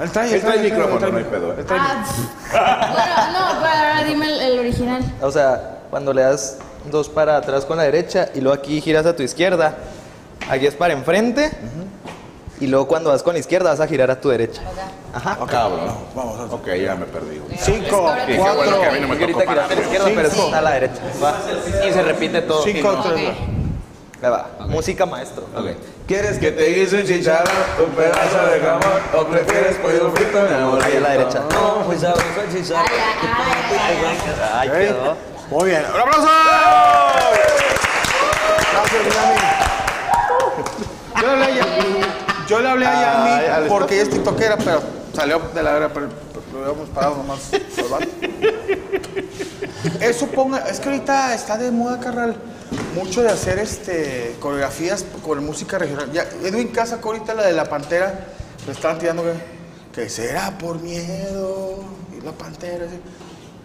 Él trae, trae él micrófono, trae no hay pedo. trae- Ah, bueno, no, pero ahora dime el, el original. O sea, cuando le das dos para atrás con la derecha y luego aquí giras a tu izquierda, aquí es para enfrente. Y luego cuando vas con la izquierda vas a girar a tu derecha. Ajá. Cabrón. Vamos, Ok, ya me perdí. güey. Cinco, Qué cuatro, bueno que a mí no me tocó ahorita giraste a la para izquierda, pero es a la derecha. Va. Y se repite todo. cinco, Ok. tres. Ahí va. Música maestro. ¿Quieres que te guise un chicharrón, un pedazo de jamón o prefieres pollo frito, mi amor? Ahí a la derecha. No, pues sabroso el chicharrón. Ay, ay, ay, ay. Ay, quedó. Muy bien. ¡Un aplauso! Gracias, Miami. Yo le hablé a, Yami porque ella es tiktokera, pero salió de la vera, lo habíamos parado nomás. Eso ponga, es que ahorita está de moda, carnal, mucho de hacer este coreografías con música regional. Ya, Edwin Casa, que ahorita la de la Pantera, le estaban tirando que, que será por miedo, y la Pantera, así.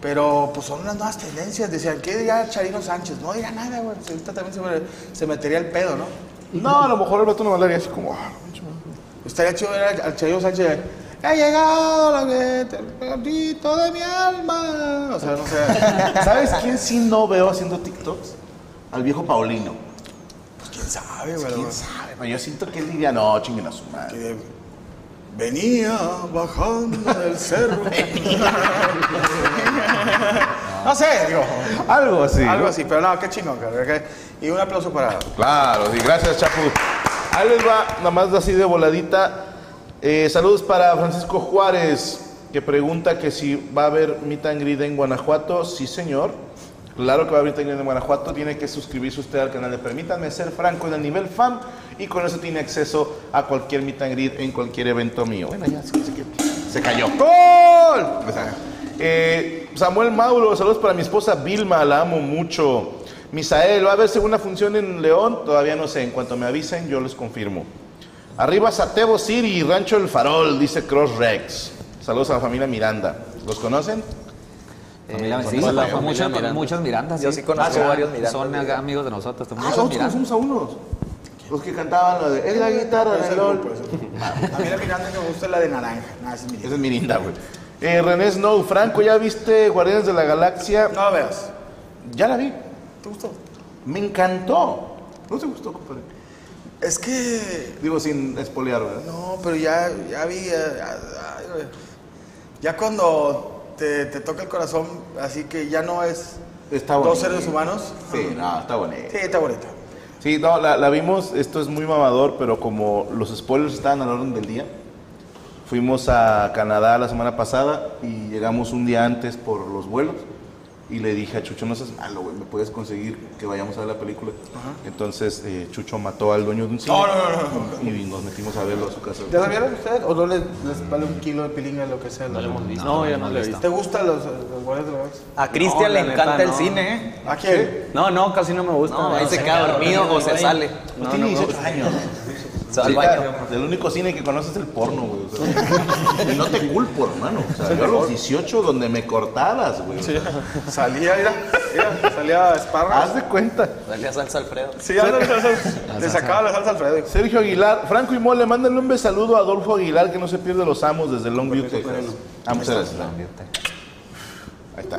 Pero pues son unas nuevas tendencias. Decían, ¿qué diría Charino Sánchez? No diría nada, güey. Ahorita también se, se metería el pedo, ¿no? No, a lo mejor el vato no hablaría así como. ah. Estaría chido ver al Charino Sánchez. Ha llegado la el pedacito de mi alma. O sea, no sé. ¿Sabes quién sí no veo haciendo TikToks? Al viejo Paulino. Pues quién sabe, güey. ¿Quién sabe? Pero yo siento que él diría, no, chinguen a su madre. Que venía bajando del cerro. no sé, digo. Algo así. Algo ¿no? así, pero no, qué chingón, que- Y un aplauso para. Claro, sí, gracias, Chapu. Ahí les va, nada más así de voladita. Eh, saludos para Francisco Juárez, que pregunta que si va a haber meet and greet en Guanajuato. Sí, señor. Claro que va a haber meet and greet en Guanajuato. Tiene que suscribirse usted al canal Permítanme Ser Franco en el nivel fan y con eso tiene acceso a cualquier meet and greet en cualquier evento mío. Bueno, ya se, se- se cayó. ¡Gol! Eh, Samuel Mauro, saludos para mi esposa Vilma, la amo mucho. Misael, ¿va a haber segunda función en León? Todavía no sé, en cuanto me avisen yo les confirmo. Arriba Satebo City, Rancho El Farol, dice Cross Rex. Saludos a la familia Miranda. ¿Los conocen? Familia, Eh, sí, la familia muchos, Miranda. muchos Mirandas. Yo sí conozco Ah, varios Mirandas, Son amigos de nosotros, Ah, muchos nosotros conocemos a unos. Los que cantaban lo de Es la guitarra de LOL. A mí la Miranda que me gusta es la de naranja. Nada, esa es mi Esa es Mirinda, güey. Eh, René Snow, Franco, ¿ya viste Guardianes de la Galaxia? No la veas. Ya la vi. ¿Te gustó? Me encantó. ¿No te gustó, compadre? Es que. Digo, sin espolear, ¿verdad? No, pero ya, ya vi. Ya, cuando te, te toca el corazón, así que ya no es Está dos bonito. seres humanos. Sí, no, está bonito. Sí, está bonita. Sí, no, la, la vimos, esto es muy mamador, pero como los spoilers estaban al orden del día, fuimos a Canadá la semana pasada y llegamos un día antes por los vuelos y le dije a Chucho, no seas malo, güey, ¿me puedes conseguir que vayamos a ver la película? Entonces eh, Chucho mató al dueño de un cine No, no, no, y nos metimos a verlo a su casa. ¿Ya la vieron ustedes? ¿O no les, les vale un kilo de pilinga lo que sea? No lo hemos visto. No, yo no lo he visto. ¿Te gustan los, de la Galaxia? A Cristian No, le encanta el no. cine, ¿eh? ¿A quién? No, no, casi no me gusta. No, ahí se queda dormido o se sale. No, tiene 18 años. Se va al Ahorita, baño. El único cine que conoces es el porno, güey. o sea. y no te culpo, hermano. O sea, yo a los 18 donde me cortabas, güey. Salía, mira, mira, salía Esparra. Haz de cuenta. Dale a salsa Alfredo. Sí, ándale, salsa- le sacaba la salsa al Alfredo. Sergio Aguilar, Franco y Mole, mándale un besaludo a Adolfo Aguilar que no se pierde los amos desde Longview, Texas. Ah, muchas gracias. Ahí está.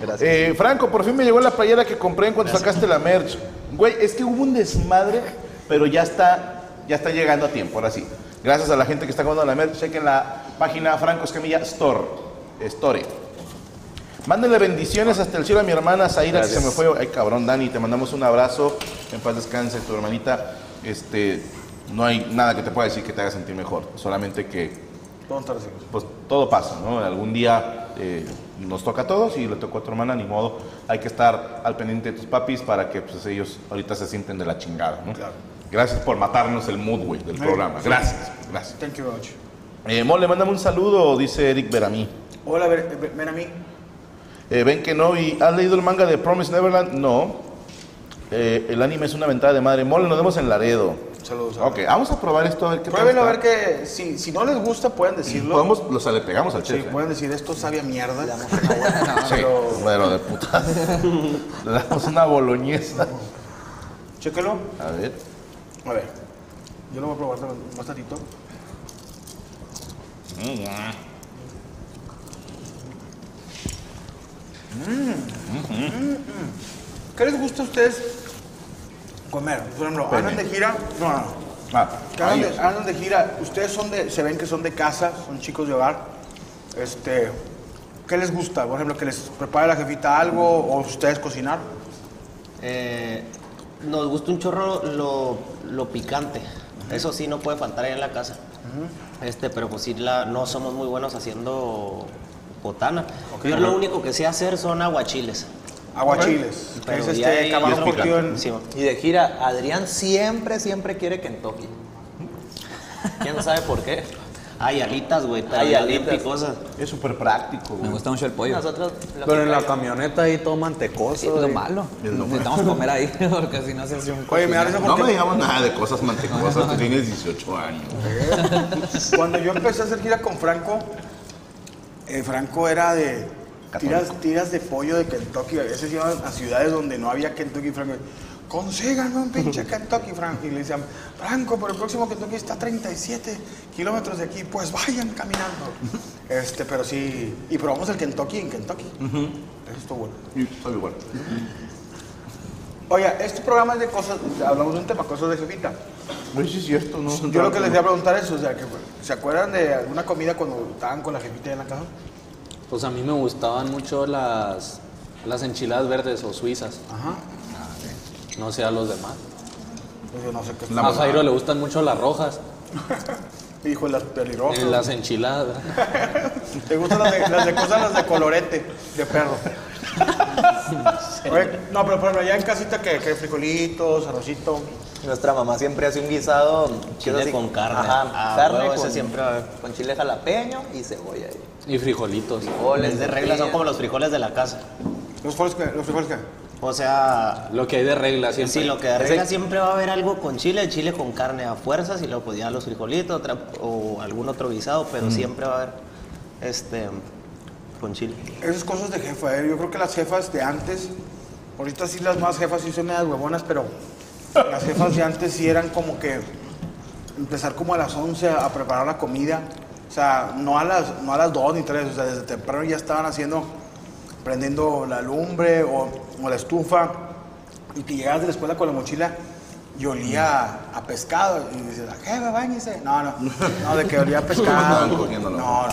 Gracias. Eh, Franco, por fin me llegó la playera que compré en cuanto sacaste la merch. Güey, es que hubo un desmadre, pero ya está, ya está llegando a tiempo, ahora sí. Gracias a la gente que está comprando la merch, chequen la página Franco Escamilla Store. Store. Mándenle bendiciones hasta el cielo a mi hermana Zaira, que se me fue. Ay, cabrón, Dani, te mandamos un abrazo. En paz descanse, tu hermanita. Este, no hay nada que te pueda decir que te haga sentir mejor. Solamente que pues todo pasa, ¿no? Algún día eh, nos toca a todos y le tocó a tu hermana, ni modo. Hay que estar al pendiente de tus papis para que pues, ellos ahorita se sienten de la chingada, ¿no? Claro. Gracias por matarnos el mood, güey, del programa. Gracias, gracias. Thank you very much. Eh, Mole, mándame un saludo, dice Eric Beramí. Hola, ver- ver- ven a mí. Eh, ven que no, y ¿has leído el manga de Promise Neverland? No. Eh, el anime es una ventada de madre. Mole, nos vemos en Laredo. Saludos. Ok, vamos a probar esto a ver qué tal Pruébenlo a ver que si, si no les gusta pueden decirlo. Podemos, los le pegamos al Sí, chef. ¿eh? pueden decir esto sabe a mierda. Sí, bueno, de puta. Le damos una boloñesa. Chéquelo. A ver. A ver. Yo lo voy a probar más tantito. ¿Qué les gusta a ustedes comer? Por ejemplo, andan de gira. No, no. Ah, de, andan de gira. Ustedes son de, se ven que son de casa, son chicos de hogar. Este, ¿Qué les gusta? Por ejemplo, que les prepare la jefita algo o ustedes cocinar. Eh, nos gusta un chorro lo, lo picante. Eso sí no puede faltar ahí en la casa. Este, pero pues sí la, no somos muy buenos haciendo botana. Yo lo único que sé hacer son aguachiles. Aguachiles. Pero es ya este en- Sí, Y de gira, Adrián siempre, siempre quiere Kentucky. ¿Quién sabe por qué? Hay alitas, güey, pero Hay alitas. picosas. Es súper práctico, Me güey. gusta mucho el pollo. Nosotros Pero en la camioneta ahí todo mantecoso. Sí, es lo malo. Necesitamos comer ahí porque si no se hace un Oye, me da risa No porque me digamos nada de cosas mantecosas, tú tienes 18 años. cuando yo empecé a hacer gira con Franco, eh, Franco era de tiras, tiras de pollo de Kentucky. A veces iban a ciudades donde no había Kentucky Franco. Consíganme un pinche Kentucky Franco. Y le decían, Franco, pero el próximo Kentucky está a 37 kilómetros de aquí. Pues vayan caminando. este, pero sí. Y probamos el Kentucky en Kentucky. Eso estuvo bueno. Y soy igual. Oiga, este programa es de cosas, hablamos de un tema, cosas de jefita. Oye, sí es cierto, ¿no? Yo lo que les voy a preguntar es, o sea, que, ¿se acuerdan de alguna comida cuando estaban con la jefita en la casa? Pues a mí me gustaban mucho las, las enchiladas verdes o suizas. Ajá. No sé a los demás. Pues yo no sé qué. La a Jairo le gustan mucho las rojas. Hijo de las pelirrojas. En las enchiladas. Te gustan las de, las de cosas, las de colorete, de perro. Oye, no, pero por ejemplo, allá en casita, que frijolitos, arrocito. Nuestra mamá siempre hace un guisado. Chile así- con carne. Ajá, Ah, carne huevo, ese con, siempre con chile jalapeño y cebolla. Y Y frijolitos. frijoles, Es de regla, son como los frijoles de la casa. ¿Los frijoles qué? ¿Los frijoles qué? O sea, Lo que hay de regla siempre. sí, lo que de regla siempre va a haber algo con chile, chile con carne a fuerzas y luego pues ya los frijolitos otra- o algún otro guisado, pero siempre va a haber este con chile. Esas cosas de jefa, ¿eh? yo creo que las jefas de antes, ahorita sí las más jefas sí son medias huevonas, pero las jefas de antes sí eran como que empezar como a las 11 a preparar la comida, o sea, no a las, no a las 2 ni 3, o sea, desde temprano ya estaban haciendo, prendiendo la lumbre o, o la estufa, y que llegabas de la escuela con la mochila y olía a pescado, y dices, jefa, bañese. No, no, no, de que olía a pescado. No, no,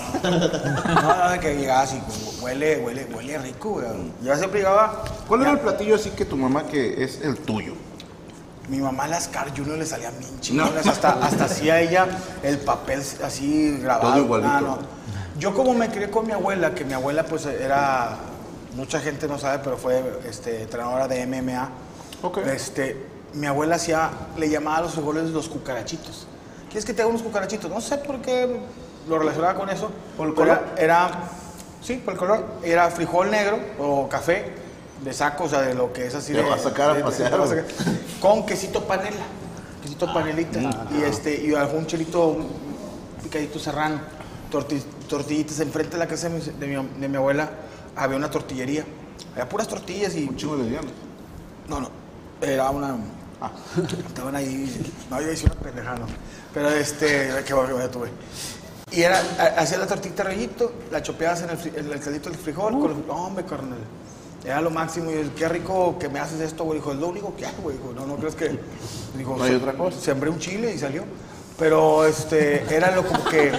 no, de que llegabas y huele, huele, huele rico, güey. Ya siempre llegaba, ¿Cuál era el platillo así que tu mamá que es el tuyo? mi mamá las Car Junior le salían bien chingonas, hasta, hasta hacía ella el papel así grabado. Todo igualito. Ah, no. Yo como me crié con mi abuela, que mi abuela pues era, mucha gente no sabe, pero fue este, entrenadora de MMA. Ok. Este, mi abuela hacía, le llamaba a los frijoles los cucarachitos. ¿Quieres que te haga unos cucarachitos? No sé por qué lo relacionaba con eso. ¿Por el color? Era, sí, por el color. Era frijol negro o café de saco, o sea, de lo que es así Te de... va a sacar a de- pasear, a sacar. Con quesito panela. Quesito panelita. y este, y algún chilito picadito serrano. Torti- tortillitas. Enfrente de la casa de mi, de mi- de mi abuela había una tortillería. Había puras tortillas y Un chingo de dianas. no, no. Era una. Ah. Estaban ahí. No, yo hice una pendejada, no. Pero este. Qué bueno que tuve. Y era. ha- Hacía la tortita rellito, la chopeabas en el, en el caldito del frijol. Con los, no, hombre, carnal. Era lo máximo. Y yo, qué rico que me haces esto, güey. Dijo, es lo único que hago, güey. Dijo, no, no crees que. Dijo, No hay "Se- otra cosa". Sembré un chile y salió. Pero este. Era lo como que.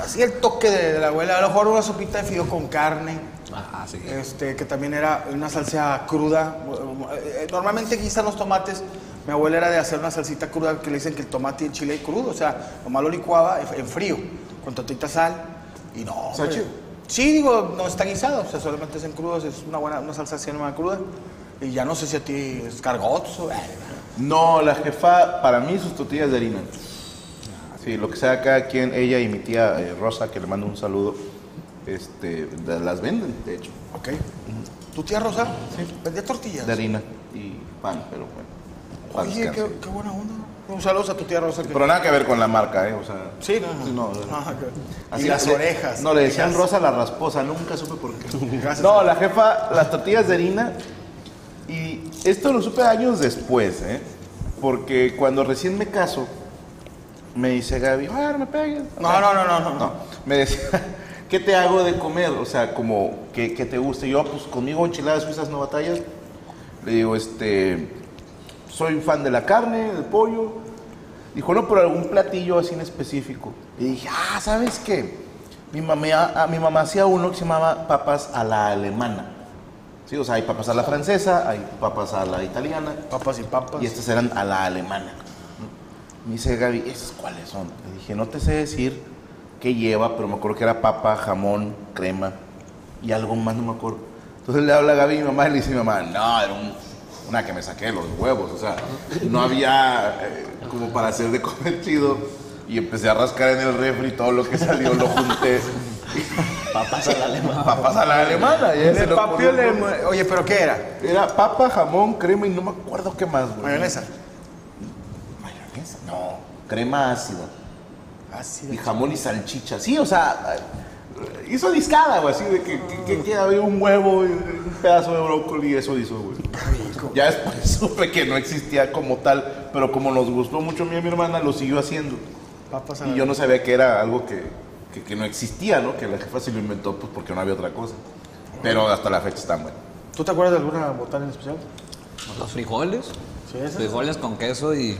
Así el toque de, de la abuela. A lo mejor una sopita de fideo con carne. Ah, sí. Este, que también era una salsa cruda. Eh, Normalmente guisan los tomates. Mi abuela era de hacer una salsita cruda que le dicen que el tomate y el chile crudo. O sea, nomás lo licuaba en- frío, con tantita sal. Y no. ¿Está chido? Sí, digo, no está guisado. O sea, solamente es en crudos. Es una buena, una salsa así nomás cruda. Y ya no sé si a ti es cargots o. No, la jefa, para mí sus tortillas de harina. Sí, lo que sea cada quien, ella y mi tía eh, Rosa, que le mando un saludo, este, las venden, de hecho, Ok. ¿Tu tía Rosa? Sí. Vendía tortillas. de harina y pan, pero bueno. pan Oye, qué, qué buena onda. Un saludo a tu tía Rosa. que- Pero nada que ver con la marca, ¿eh? O sea, Sí, no, no, no. Ah, ok. Así y las le- orejas. No, le decían Orejas. Rosa la rasposa, nunca supe por qué. Gracias. No, la jefa, las tortillas de harina. Y esto lo supe años después, ¿eh? Porque cuando recién me caso, me dice Gaby, ay, no me pegues. No, no, no, no, no. No, me decía, ¿qué te hago de comer? O sea, como, que te guste? Yo, pues conmigo enchiladas suizas no batallas. Le digo, este, soy fan de la carne, del pollo. Dijo, no, pero algún platillo así en específico. Y dije, ah, ¿sabes qué? Mi mamá, ah, mi mamá hacía uno que se llamaba papas a la alemana. Sí, o sea, hay papas a la francesa, hay papas a la italiana. Papas y papas. Y estas eran a la alemana. Me dice Gaby, ¿esas cuáles son? Le dije, no te sé decir qué lleva, pero me acuerdo que era papa, jamón, crema y algo más, no me acuerdo. Entonces le habla a Gaby y mi mamá y le dice mi mamá, no, era un- una que me saqué de los huevos, o sea, no había eh, como para hacer de comer chido. Y empecé a rascar en el refri todo lo que salió, lo junté. Papas a la alemana. Papas a la alemana. ya se El lo Oye, ¿pero qué era? Era papa, jamón, crema y no me acuerdo qué más, güey. Mayonesa. No, crema ácida. Y jamón y salchicha. Sí, o sea, hizo discada, güey, así de que, que, que queda había un huevo y un pedazo de brócoli y eso hizo, güey. Ya después supe que no existía como tal, pero como nos gustó mucho a mí y a mi hermana, lo siguió haciendo. Papas a Y yo no sabía que era algo que, que, que no existía, ¿no? Que la jefa se lo inventó pues porque no había otra cosa. Pero hasta la fecha está bueno. ¿Tú te acuerdas de alguna botana en especial? Los frijoles. Sí. Frijoles con queso y,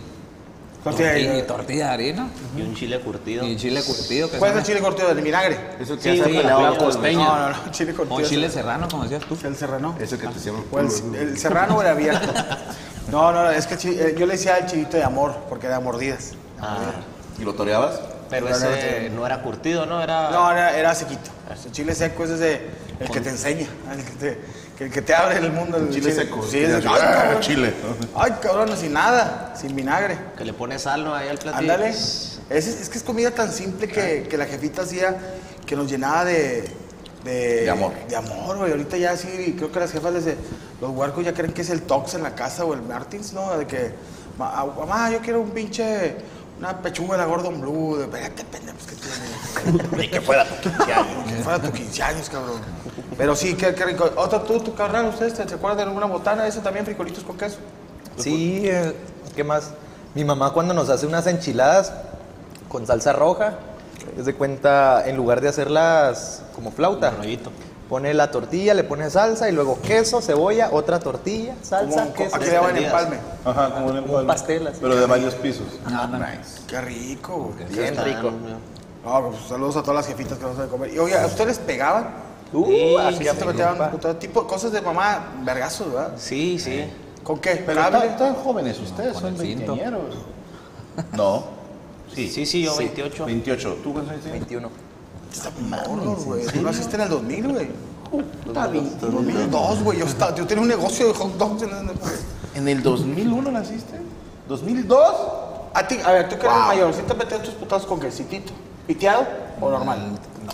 Tortilla y, de- tortilla de harina. Y un chile curtido. Y chile curtido. Que ¿Cuál es el sabe- chile cortado de vinagre? Eso que Sí, hace sí, la con costeña. No, no, no, chile cortado. O chile serrano, como decías tú. El serrano. Ese que te hicieron O el, el serrano o el abierto. No, no, es que chi- eh, yo le decía el chilito de amor, porque era mordidas. Ah, ¿Y lo toreabas? pero No, no, ese no, no era curtido, ¿no? Era. No, era, era sequito. El chile seco es ese, el que te enseña, el que te, que, el que te abre el mundo. El Chile seco. Sí, es ay, ah, cabrón. chile. Ay, cabrón, sin nada, sin vinagre. Que le pone sal, ¿no? Ahí al platillo. Ándale. Es, es que es comida tan simple que, que la jefita hacía que nos llenaba de. De, De amor. De amor, güey. Ahorita ya sí, creo que las jefas les de- Los huercos ya creen que es el Tox en la casa o el Martins, ¿no? De que. "Ma- ah, Mamá, yo quiero un pinche. Una pechuga de la Gordon Blue. De, espérate, pendejo, que tiene. Ni que fuera tu 15 años. Que fuera tu 15 años, cabrón. Pero sí, qué, qué rico. Otro, tú, tu carnal, ¿ustedes se acuerdan de alguna botana? Eso también, frijolitos con queso. Sí, eh, ¿qué más? Mi mamá cuando nos hace unas enchiladas con salsa roja, es de cuenta, en lugar de hacerlas como flauta, Un rollito. pone la tortilla, le pone salsa y luego queso, cebolla, otra tortilla, salsa, Como, queso. aquí le daban en extendidas. palme. Ajá, como en el Un pastel así. Pero de varios pisos. nice. Qué rico, güey. Bien rico. No, pues, saludos a todas las jefitas que nos hacen comer. Y oye, ¿a ustedes les pegaban? Uh, Sí, así Ya te se metían todo tipo cosas de mamá, vergazos, ¿verdad? Sí, sí. ¿Con qué? Pero ¿Cable? están, están jóvenes ustedes, son veinteañeros. No. Sí, sí, sí, yo 28. 28. ¿Tú cuántos años tienes? 21. Está güey. Tú naciste en el 2000, güey. 2002, güey. Yo, estaba- yo tenía un negocio de hot dogs en el... ¿En el 2001 naciste? ¿2002? A ti, a ver, tú que eres mayor, ¿sí te metías tus putazos con qué? ¿Citito? ¿Piteado o normal?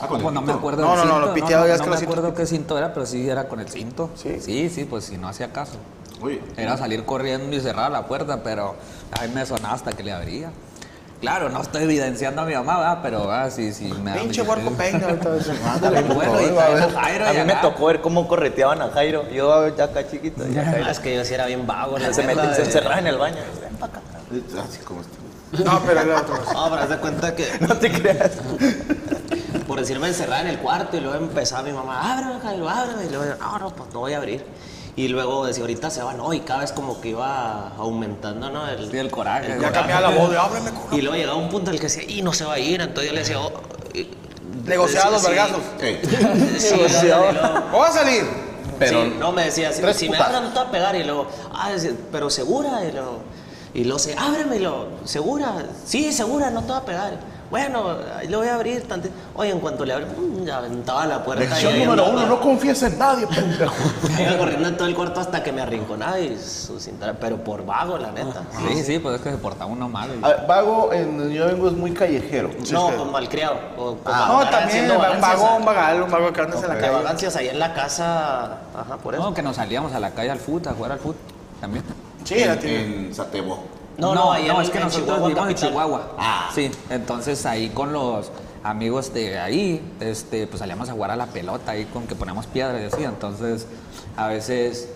Ah, con el Pues no me cinto. acuerdo No, del no, no, cinto. lo piteado ya es no que me los cintos acuerdo qué cinto era, pero sí era con el cinto. ¿Sí? Sí, sí, pues si no hacía caso. Oye, Era salir corriendo y cerrar la puerta, pero a mí me sonaba hasta que le abría. Claro, no estoy evidenciando a mi mamá, ¿verdad? pero ah, sí, sí. Me Pinche. Ándale, bueno, y va a. Jairo mí me tocó ver cómo correteaban a Jairo. Yo ya acá chiquito. ya Jairo. Ah, es que yo sí era bien vago. la se, metía, se encerraba en el baño. Ven pa' acá. así como este. No, pero era otro. No, pero haz de cuenta que No te creas. por decirme encerrada en el cuarto y luego empezaba mi mamá, ábreme, Jairo, ábreme. Y luego yo, no, no, pues no voy a abrir. Y luego decía, ahorita se va, no, y cada vez como que iba aumentando, ¿no? El, Sí, el coraje. Ya cambiaba la voz de ábreme, con Y luego llegaba un punto en el que decía, y no se va a ir. Entonces yo le decía, oh, sí, vergazos. Sí, ándale, y luego- ¿O va a salir? Pero Sí, no me decía, si, si me abran no te va a pegar y luego, ah, pero segura y luego, y luego se, ábreme y luego, segura, sí, segura, no te va a pegar. Bueno, ahí lo voy a abrir tantito. Oye, en cuanto le abrí, pum, ya aventaba la puerta. lección y número uno, no confíes en nadie, pendejo. Iba corriendo en todo el cuarto hasta que me arrinconaba y su cintura, pero por vago, la neta. Sí, sí, pues es que se portaba uno mal. y- Ah, Vago en yo vengo es muy callejero. No, pues malcriado. O, como No, también, un vago, un vagal, un vago que andas en la calle. vagancias ahí en la casa. Ajá, por eso. No, que nos salíamos a la calle al fútbol, a jugar al fútbol también. Sí, la en, tiene. en Satebo. No, no, ahí en- es que en nosotros Chihuahua vivimos en. Chihuahua. Ah. Sí, entonces ahí con los amigos de ahí, este, pues salíamos a jugar a la pelota ahí con que poníamos piedras y así. Entonces, a veces,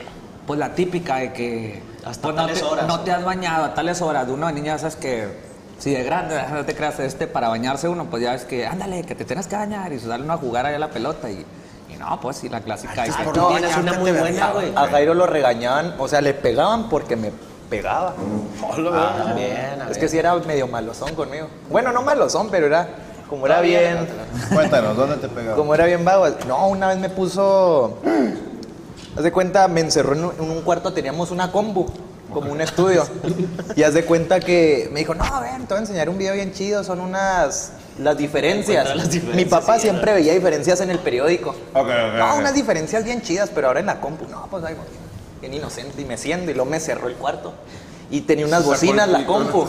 pues la típica de que Hasta pues, no, tales te, horas. no te has bañado a tales horas. De una niña, sabes que Sí, de grande, no te creas, este, para bañarse uno, pues ya ves que, ándale, que te tienes que bañar y darle una a jugar ahí a la pelota y, y no, pues sí, la clásica. ahí Ay, no tienes una muy buena, güey. A Jairo lo regañaban, o sea, le pegaban porque me pegaba. También, a Es que sí era medio malosón conmigo. Bueno, no malosón, pero era como era bien, Cuéntanos, ¿dónde te pegaba? como era bien vago. No, una vez me puso, haz de cuenta, me encerró en un, cuarto, teníamos una combu, como un estudio. Y haz de cuenta que me dijo, no, ven, te voy a enseñar un video bien chido, son unas las diferencias. Las diferencias, Mi papá sí, siempre veía diferencias en el periódico. Ok, ok, No, unas diferencias bien chidas, pero ahora en la compu, no, pues ahí bien inocente y me siento y luego me cerró el cuarto. Y tenía unas bocinas la compu.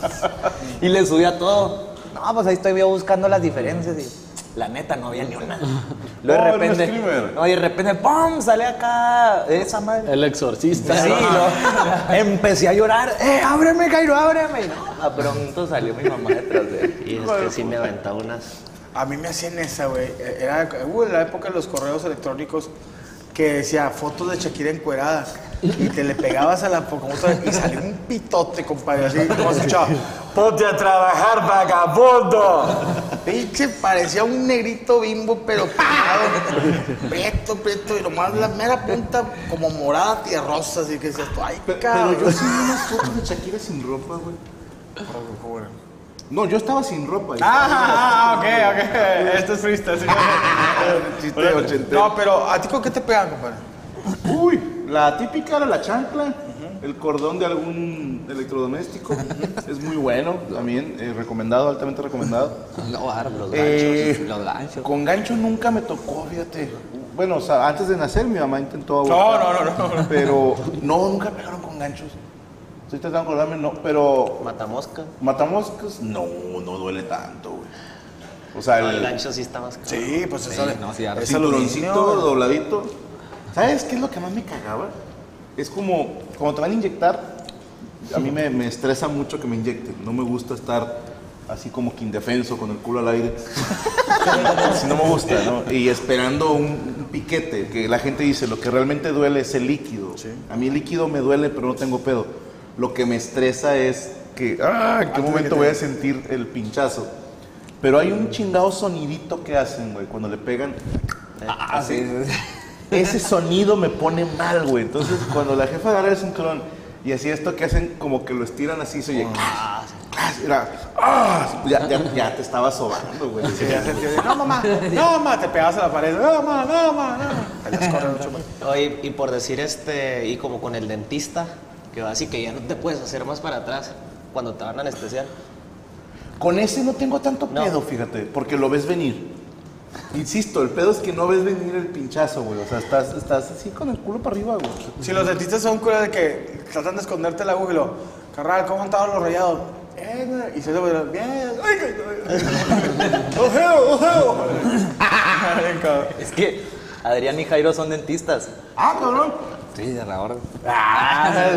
y le subía todo. No, pues ahí estoy yo buscando las diferencias y la neta no había ni una. Luego de repente, no, y de repente, ¡pum! sale acá esa madre. El exorcista. Sí, lo- empecé a llorar, ¡eh, ábreme, Cairo, ábreme! Y no, a pronto salió mi mamá detrás de él. Y es que sí me aventaba unas. A mí me hacían esa, güey. Era hubo en la época de los correos electrónicos que decía fotos de Shakira encuerada. Y te le pegabas a la computadora y salía un pitote, compadre. Así como se escuchaba. Ponte a trabajar, vagabundo. Pinche, parecía un negrito bimbo, pero pegado. Prieto, prieto. Y nomás la mera punta como morada tierrosa. Así que decías tú, ay, cabrón. Pero yo sí vi unas fotos de Shakira sin ropa, güey. No, yo estaba sin ropa. Ah, ok, ok. Esto es freestyle. sí. Chiste ochentero. No, pero ¿a ti con qué te pegan, compadre? Uy, la típica era la chancla, el cordón de algún electrodoméstico. es muy bueno también, eh, recomendado, altamente recomendado. No, bárbaro, los ganchos. Eh, los ganchos. Con gancho nunca me tocó, fíjate. Bueno, o sea, antes de nacer mi mamá intentó No, abortar. no, no, no. Pero no, nunca pegaron con ganchos. Estoy tratando de acordarme, no, pero Matamosca. matamoscas, no, no duele tanto, güey. O sea, No, el el, gancho sí está más caro. Sí, pues Sí, eso. no, sí, es cinturoncito dobladito. ¿Sabes qué es lo que más me cagaba? Es como, cuando te van a inyectar, a mí me, me estresa mucho que me inyecten. No me gusta estar así como que indefenso con el culo al aire. Así no me gusta, ¿no? Y esperando un, un piquete, que la gente dice, lo que realmente duele es el líquido. A mí el líquido me duele, pero no tengo pedo. Lo que me estresa es que, ah, ¿en qué momento voy a sentir el pinchazo? Pero hay un chingado sonidito que hacen, güey, cuando le pegan. Ah, sí, sí, sí. Ese sonido me pone mal, güey. Entonces, cuando la jefa agarra el cinturón y así esto que hacen como que lo estiran así, se oye. "Clas, clas", Era, "Ah", ya, ya, ya te estaba sobando, güey. Sí, ya sentí, no, mamá, no, mamá, te pegabas a la pared. No, mamá, no, mamá, no. Oye, y por decir este, y como con el dentista, así que ya no te puedes hacer más para atrás cuando te van a anestesiar. Con ese no tengo tanto No. pedo, fíjate, porque lo ves venir. Insisto, el pedo es que no ves venir el pinchazo, güey. O sea, estás, estás así con el culo para arriba, güey. Si los dentistas son curas de que tratan de esconderte el agua y lo, carnal, ¿cómo han estado los rayados? Bien, güey. y se ve, bien, ay, ojeo, ojeo. Es que Adrián y Jairo son dentistas. Ah, cabrón. Sí, de ahora.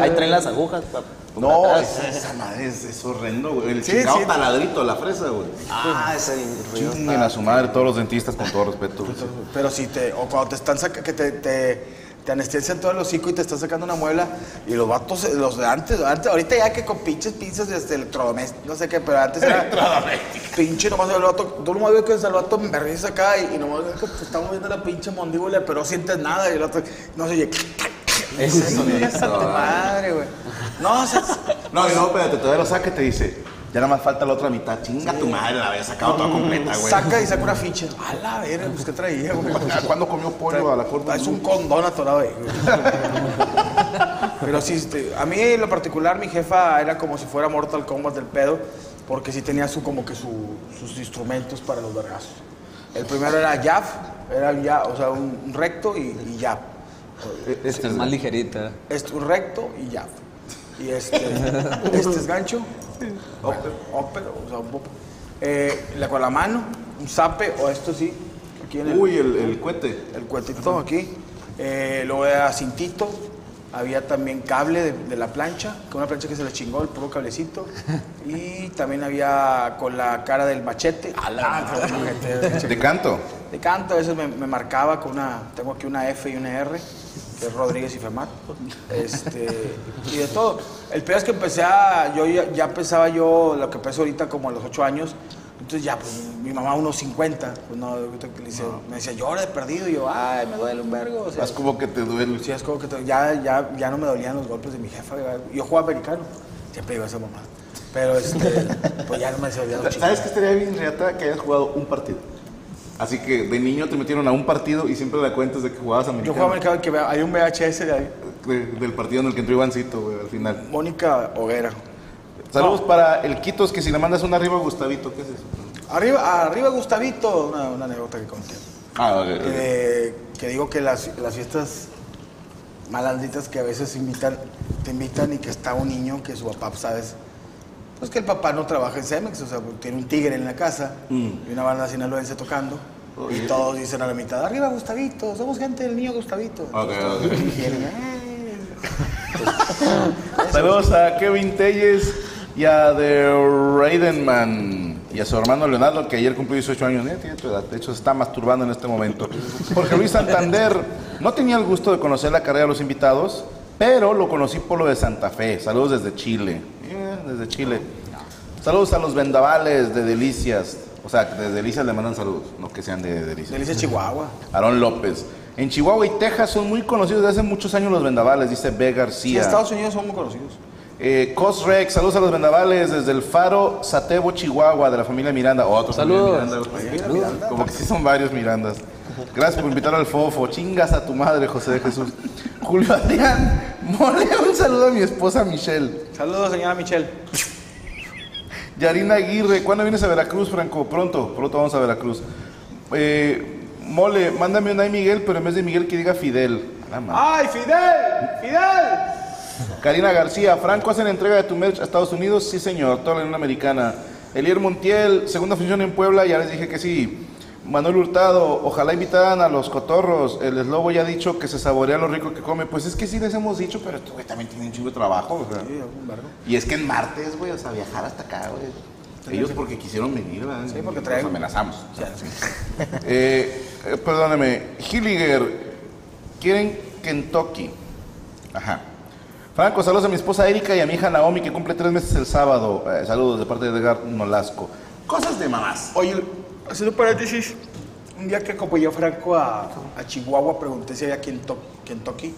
Ahí traen las agujas. pa- No, esa, esa madre es, es horrendo, güey. El Sí, chingado sí. taladrito, la fresa, güey. Ah, ese ruido Chinguen a su madre todos los dentistas con todo respeto. güey. Pero si te, o cuando te están sacando, que te, te, te anestesian todo el hocico y te están sacando una muela, y los vatos, los de antes, antes ahorita ya que con pinches pinzas de este electrodoméstico, no sé qué, pero antes era pinche nomás el vato, tú nomás ves que el vato me berriza acá y, y nomás ves que te está moviendo la pinche mondíbula, pero no sientes nada, y el otro, no se oye, Esa tu madre, güey. No, o sea, No, no, espérate, todavía lo saca y te dice, ya nada más falta la otra mitad. Chinga tu madre, la había sacado toda completa, güey. saca y saca una ficha. A la verga, pues qué traía, güey. ¿Cuándo comió pollo a la corte? Es un condón atorado ahí. güey. Pero sí, este, a mí en lo particular mi jefa era como si fuera Mortal Kombat del pedo, porque sí tenía su, como que su- sus instrumentos para los vergazos. El primero era jab, era el jab, o sea, un, un recto y, y jab. Esta es más ligerita. Este, un recto y jab. Y este, este es gancho, upper, upper, o sea, un poco. Eh, la, con la mano, un zape, o esto sí, aquí en el, Uy, el, el cohete. el cuetito aquí. Eh, luego era cintito. Había también cable de, de la plancha, con una plancha que se le chingó, el puro cablecito. Y también había con la cara del machete. A la machete, De canto. de canto, a veces me, me marcaba con una, tengo aquí una F y una R. que es Rodríguez y Femar. Este, y de todo. El peor es que empecé a. Yo ya, ya pesaba yo lo que peso ahorita como a los 8 años. Entonces ya, pues mi mamá unos 50. Pues no, que le dice- me decía, llora de perdido. Y yo, ay, me duele un vergo. O sea, Es como que te duele. Sí, es como que te- ya, ya, ya no me dolían los golpes de mi jefa. Yo jugaba americano, siempre iba a esa mamá. Pero este, pues ya no me los chicos. ¿Sabes qué estaría bien, Reata? Que hayas jugado un partido. Así que de niño te metieron a un partido y siempre la cuentas de que jugabas Yo americano. jugaba americano que hay un VHS de ahí. De- del partido en el que entró Ivancito, güey, al final. Mónica Hoguera. Saludos para el Quitos, que si le mandas una arriba a Gustavito, ¿qué es eso? Arriba, arriba Gustavito, una, una anécdota que conté. Ah, ok, ok. Que, que digo que las, las fiestas malalditas que a veces invitan, te invitan y que está un niño que su papá, ¿sabes? Pues que el papá no trabaja en Cemex, o sea, tiene un tigre en la casa y una banda sinaloense tocando. Y todos dicen a la mitad, arriba Gustavito, somos gente del niño Gustavito. Ok, ok. Y él, "Eh". Saludos a Kevin Telles y a The Raidenman y a su hermano Leonardo, que ayer cumplió 18 años. Tiene tu edad. De hecho, se está masturbando en este momento. Jorge Luis Santander no tenía el gusto de conocer la carrera de los invitados, pero lo conocí por lo de Santa Fe. Saludos desde Chile. Eh, desde Chile. Saludos a los vendavales de Delicias. O sea, de Delicias le mandan saludos, no que sean de Delicias. Delicia Chihuahua. Aarón López. En Chihuahua y Texas son muy conocidos desde hace muchos años los vendavales, dice B. Sí, en García. Estados Unidos son muy conocidos. Eh, Cosrex, saludos a los vendavales desde el Faro Satebo, Chihuahua, de la familia Miranda. Otro Saludos. familia Miranda. Como que sí son varios Mirandas. Gracias por invitar al Fofo. Chingas a tu madre, José de Jesús. Julio Adrián, mole un saludo a mi esposa Michelle. Saludos, señora Michelle. Yarina Aguirre, ¿cuándo vienes a Veracruz, Franco? Pronto, pronto vamos a Veracruz. Eh, mole, mándame un ay Miguel, pero en vez de Miguel que diga Fidel. ¡Ay, Fidel! ¡Fidel! Karina García, Franco, ¿hacen entrega de tu merch a Estados Unidos? Sí, señor, toda la Unión Americana. Elier Montiel, segunda función en Puebla, ya les dije que sí. Manuel Hurtado, ojalá invitaran a los cotorros. El eslobo ya ha dicho que se saborea lo rico que come. Pues es que sí les hemos dicho, pero este güey también tiene un chingo de trabajo. o sea. Y es que en martes, güey, o sea, viajar hasta acá, güey. Ellos porque quisieron venir, ¿verdad? Sí, porque Los traen- amenazamos. Eh, eh, perdóneme, Hilliger, quieren Kentucky. Ajá. Franco, saludos a mi esposa Erika y a mi hija Naomi, que cumple tres meses el sábado. Eh, saludos de parte de Edgar Nolasco. Cosas de mamás. Oye, haciendo paréntesis, un día que acompañé a Franco a, a Chihuahua, pregunté si había Kento- Kentucky.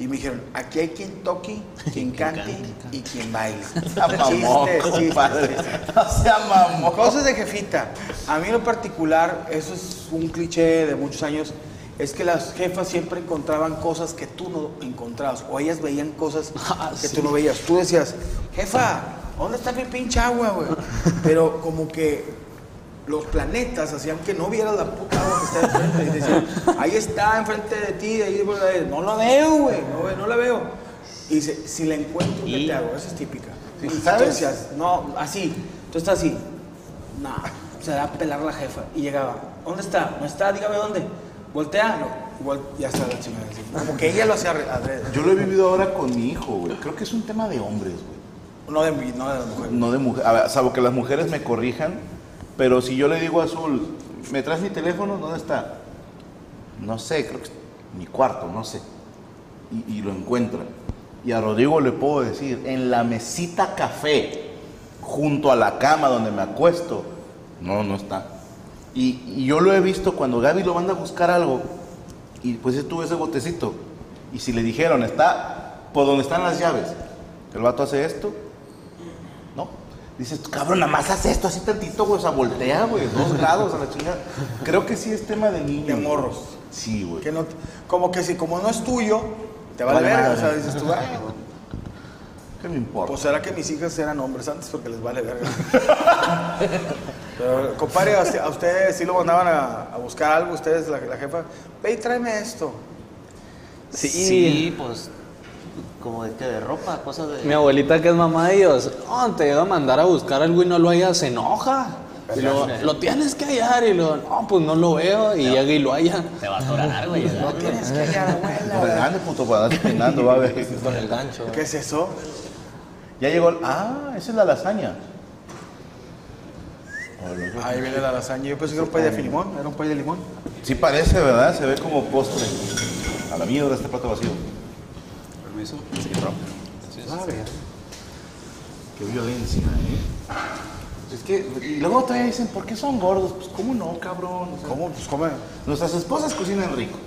Y me dijeron, aquí hay Kentucky, quien cante y quien baile. Chistes, compadre. No sea mamón. Cosas de jefita. A mí en lo particular, eso es un cliché de muchos años, es que las jefas siempre encontraban cosas que tú no encontrabas, o ellas veían cosas que tú no veías. Tú decías, jefa, ¿dónde está mi pinche agua, güey? Pero como que los planetas hacían que no vieras la puta agua que está enfrente. Y decían, ahí está, enfrente de ti, ahí, de- no la veo, güey, no, no la veo. Y dice, si la encuentro, ¿qué te hago? Esa es típica. Sí, ¿sabes? decías, no, así. Tú estás así. No, se da a pelar la jefa. Y llegaba, ¿dónde está? ¿No está? Dígame dónde. Voltea, no. Vol- ya está la chingada. así. Como que ella lo hacía re- adrede. Yo lo he vivido ahora con mi hijo, güey. Creo que es un tema de hombres, güey. No de, no de la mujer. No de mujer. A ver, salvo que las mujeres me corrijan, pero si yo le digo a Azul, ¿me traes mi teléfono? ¿Dónde está? No sé, creo que mi cuarto, no sé. Y, lo encuentra. Y a Rodrigo le puedo decir, en la mesita café, junto a la cama donde me acuesto, no, no está. Y, y yo lo he visto cuando Gaby lo manda a buscar algo, y pues estuvo ese botecito. Y si le dijeron, está por donde están las llaves, el vato hace esto, ¿no? Dices, cabrón, nada más haz esto así tantito, güey, o sea, voltea, güey, dos grados a la chingada. Creo que sí es tema de niños. De morros. Sí, güey. Que no, como que si como no es tuyo, te vale Vale verga. O sea, dices tú, "Ay, ¿Qué me importa? pues será que mis hijas eran hombres antes porque les vale verga. Pero, compadre, a usted, a usted sí lo mandaban a, a buscar algo, ustedes, la, la jefa. Ve y tráeme esto. Sí. Sí, pues como de que de ropa, cosas de... Mi abuelita que es mamá de ellos, no, te iba a mandar a buscar algo y no lo hallas, se enoja. Y luego, lo tienes que hallar y luego, no, pues no lo veo y llega y lo halla. Te va a atorar, güey. No tienes que hallar, abuela. Pues grande, puto, para andar peinando, va a ver. Con el gancho. ¿Qué es eso? Ya llegó el... Ah, esa es la lasaña. Ahí viene la lasaña. Yo pensé que era un pay de limón. Era un pay de limón. Sí parece, ¿verdad? Se ve como postre. A A la mierda este plato vacío. Permiso. Sí, Qué violencia, ¿eh? Es que, y luego todavía dicen, ¿por qué son gordos? Pues, ¿cómo no, cabrón? O sea, ¿Cómo? Pues come. Nuestras esposas cocinan rico.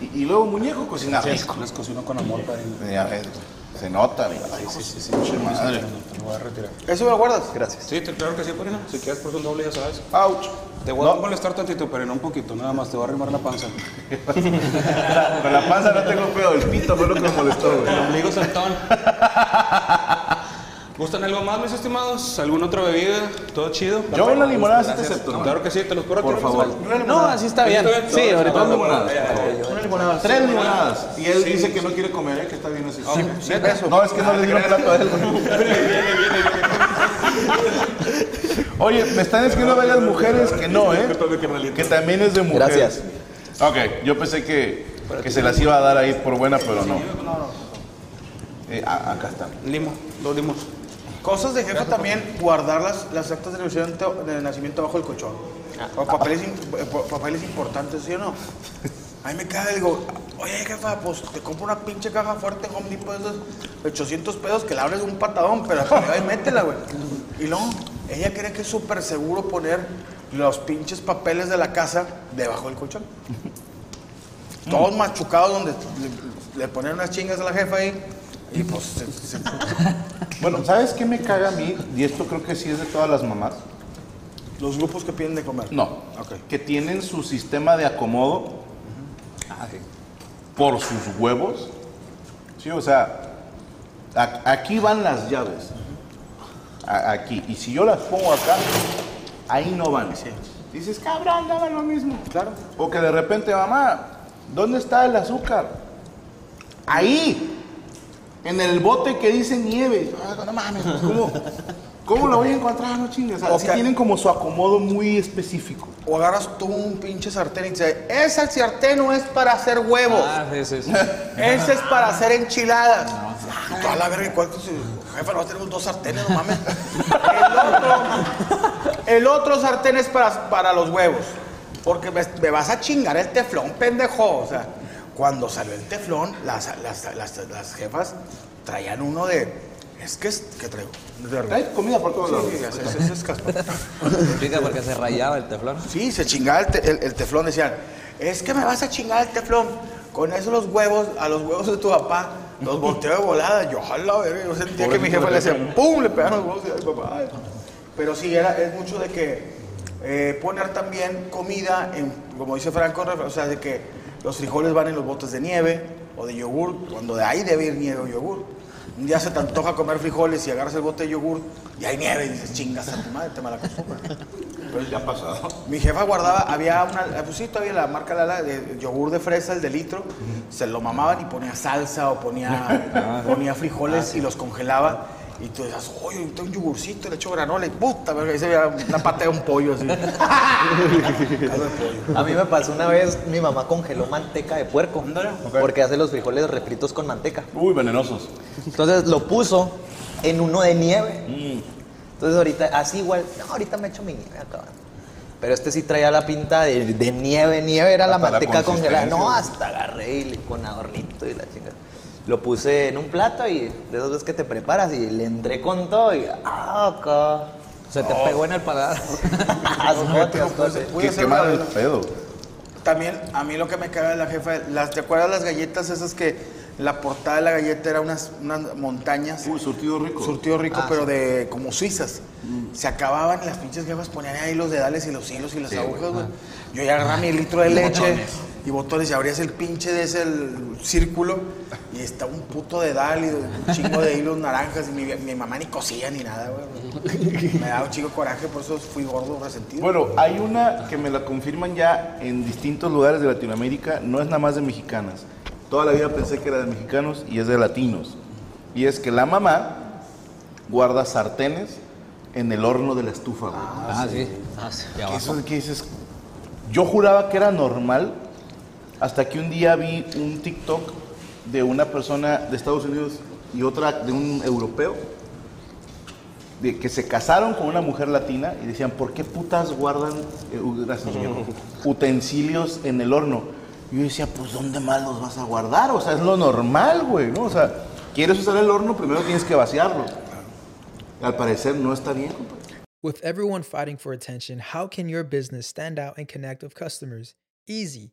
Y, y luego Muñeco cocina rico. Les cocino con amor para ves, se nota, mi Sí, sí, sí, sí. Pinche madre. Te lo voy a retirar. ¿Eso me lo guardas? Gracias. Sí, te- claro que sí, Parina. Si quieres por un doble, ya sabes. Ouch. Te voy a molestar tantito, pero no un poquito, nada más. Te voy a arrimar la panza. Con la panza no tengo pedo, el pito fue lo que me molestó, güey. El ombligo saltón. ¿Gustan algo más, mis estimados? ¿Alguna otra bebida? ¿Todo chido? Yo una limonada sí te acepto. Claro que sí, te los puedo Por favor. No, así está bien. Sí, ahorita Dos no. limonadas. Una limonada. Tres limonadas. Y él dice que no quiere comer, ¿eh? que está bien así. Sí. No, es que no le di un plato a él, güey. Oye, me están escribiendo varias mujeres que no, ¿eh? Que también es de mujer. Gracias. Ok, yo pensé que, que se las iba a dar ahí por buena, pero no. Eh, a- acá están. Limo, dos limos. Cosas de jefe también, guardar las, las actas de nacimiento, de nacimiento bajo el colchón. O papeles, im- eh, papeles importantes, ¿sí o no? A mí me cae, digo, oye jefa, pues te compro una pinche caja fuerte Home Depot de esos 800 pesos que la abres de un patadón, pero ahí métela, güey. Y no, ella cree que es súper seguro poner los pinches papeles de la casa debajo del colchón. Todos machucados donde le, le ponen unas chingas a la jefa ahí. Y pues se- se Bueno, ¿sabes qué me caga a mí? Y esto creo que sí es de todas las mamás. Los grupos que piden de comer. No. Ok. Que tienen su sistema de acomodo por sus huevos. Sí, o sea, a- aquí van las llaves. A- aquí. Y si yo las pongo acá, ahí no van. Dices, cabrón, dame lo mismo. Claro. O que de repente, mamá, ¿dónde está el azúcar? Ahí. En el bote que dice nieve. Ah, No mames, ¿cómo, ¿cómo lo voy a encontrar? No chingues. O sea, sí tienen como su acomodo muy específico. O agarras tú un pinche sartén y dices, ese sartén no es para hacer huevos. Ah, sí, sí, sí. Ese es para hacer enchiladas. Y toda la verga, ¿cuál es? Jefe, no tenemos dos sartenes, no mames. El otro, el otro sartén es para, para los huevos. Porque me, me vas a chingar el teflón, pendejo. O sea, cuando salió el teflón, las, las, las, las jefas traían uno de. Es que es. ¿Qué traigo? De Hay comida por todos lados. Sí, es caspa. Explica porque se rayaba el teflón. Sí, se chingaba el, te- el- el teflón. Decían, es que me vas a chingar el teflón. Con eso los huevos, a los huevos de tu papá, los volteo de volada. Yo, verga, yo sentía que mi jefa le decía, ¡pum! Le pegaban los huevos y ay, papá. ay. Pero sí, era, es mucho de que eh, poner también comida, en, como dice Franco, o sea, de que los frijoles van en los botes de nieve o de yogur, cuando de ahí debe ir nieve o yogur. Un día se te antoja comer frijoles y agarras el bote de yogur y hay nieve y dices, chingas a tu madre, te malacostumbras. Pues ya ha pasado. Mi jefa guardaba, había una, pues sí, todavía la marca Lala de yogur de fresa, el de litro, se lo mamaban y ponía salsa o ponía, ponía frijoles y los congelaba. Y tú decías, oye, tengo un yogurcito, le echo granola y puta, verga, ahí se veía una pata de un pollo así. A mí me pasó una vez, mi mamá congeló manteca de puerco. Porque hace los frijoles refritos con manteca. Uy, venenosos. Entonces lo puso en uno de nieve. Entonces ahorita, así igual, no, ahorita me echo mi nieve acá. Pero este sí traía la pinta de, de nieve, nieve era la Hasta la manteca congelada. No, hasta agarré y le, con adornito y la chingada. Lo puse en un plato y de esas veces que te preparas y le entré con todo y ah. Se te pegó en el paladar. Ascote, ascote. Voy a Que hacer quemar una- el pedo. También, a mí lo que me caga de la jefa, las, ¿te acuerdas las galletas esas que la portada de la galleta era unas, unas montañas? Uy, surtido rico. Surtido rico, pero de como suizas. Se acababan y las pinches jefas ponían ahí los dedales y los hilos y las agujas, güey. Yo ya agarraba mi litro de leche y botones y abrías el pinche de ese el círculo y está un puto dedal y un chingo de hilos naranjas y mi, mi mamá ni cosía ni nada, güey. Me daba un chico coraje, por eso fui gordo, resentido. Bueno, hay una que me la confirman ya en distintos lugares de Latinoamérica, no es nada más de mexicanas. Toda la vida pensé que era de mexicanos y es de latinos. Y es que la mamá guarda sartenes en el horno de la estufa, güey. Ah, sí. Y Que abajo. eso de que dices, yo juraba que era normal hasta que un día vi un TikTok de una persona de Estados Unidos y otra de un europeo de que se casaron con una mujer latina y decían, ¿por qué putas guardan eh, u- gracias, señor, utensilios en el horno? Y yo decía, pues, ¿dónde más los vas a guardar? O sea, es lo normal, güey, ¿no? O sea, quieres usar el horno, primero tienes que vaciarlo. Al parecer no está bien, compadre. With everyone fighting for attention, how can your business stand out and connect with customers? Easy.